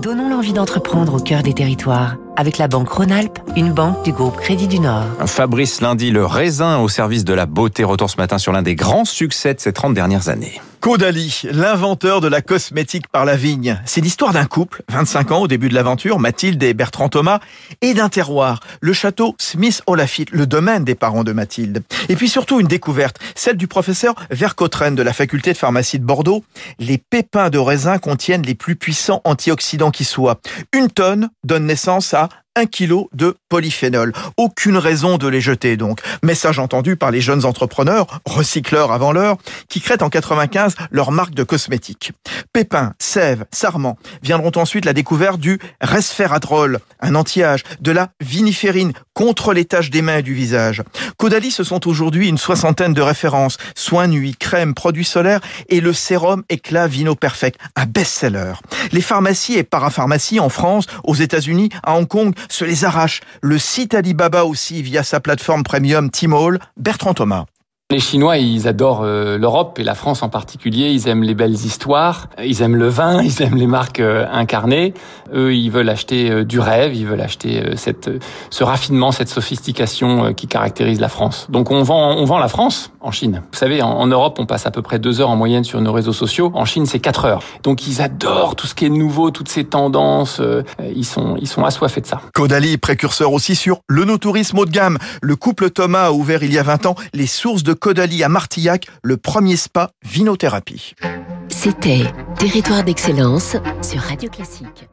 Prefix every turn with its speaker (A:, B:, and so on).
A: Donnons l'envie d'entreprendre au cœur des territoires avec la banque Rhône-Alpes, une banque du groupe Crédit du Nord.
B: Fabrice Lundi, le raisin au service de la beauté, retour ce matin sur l'un des grands succès de ces 30 dernières années.
C: Caudalie, l'inventeur de la cosmétique par la vigne. C'est l'histoire d'un couple, 25 ans au début de l'aventure, Mathilde et Bertrand Thomas, et d'un terroir, le château Smith-Olafite, le domaine des parents de Mathilde. Et puis surtout une découverte, celle du professeur Vercottren de la faculté de pharmacie de Bordeaux. Les pépins de raisin contiennent les plus puissants antioxydants qui soient. Une tonne donne naissance à un kilo de polyphénol. Aucune raison de les jeter donc. Message entendu par les jeunes entrepreneurs, recycleurs avant l'heure, qui créent en 95 leur marque de cosmétiques. Pépins, sève, sarment viendront ensuite la découverte du resveratrol, un anti-âge, de la viniférine contre les taches des mains et du visage. Caudalie, ce sont aujourd'hui une soixantaine de références, soins nuit, crème, produits solaires et le sérum éclat Vino Perfect, un best-seller. Les pharmacies et parapharmacies en France, aux États-Unis, à Hong Kong se les arrache. Le site Alibaba aussi via sa plateforme premium Tmall, Bertrand Thomas.
D: Les Chinois, ils adorent euh, l'Europe et la France en particulier. Ils aiment les belles histoires, ils aiment le vin, ils aiment les marques euh, incarnées. Eux, ils veulent acheter euh, du rêve, ils veulent acheter ce raffinement, cette sophistication qui caractérise la France. Donc on vend, on vend la France en Chine. Vous savez, en, Europe, on passe à peu près deux heures en moyenne sur nos réseaux sociaux. En Chine, c'est quatre heures. Donc ils adorent tout ce qui est nouveau, toutes ces tendances. Ils sont, ils sont assoiffés de ça.
C: Caudalie, précurseur aussi sur le no-tourisme haut de gamme. Le couple Thomas a ouvert il y a 20 ans les sources de Caudalie à Martillac, le premier spa vinothérapie.
A: C'était Territoire d'excellence sur Radio Classique.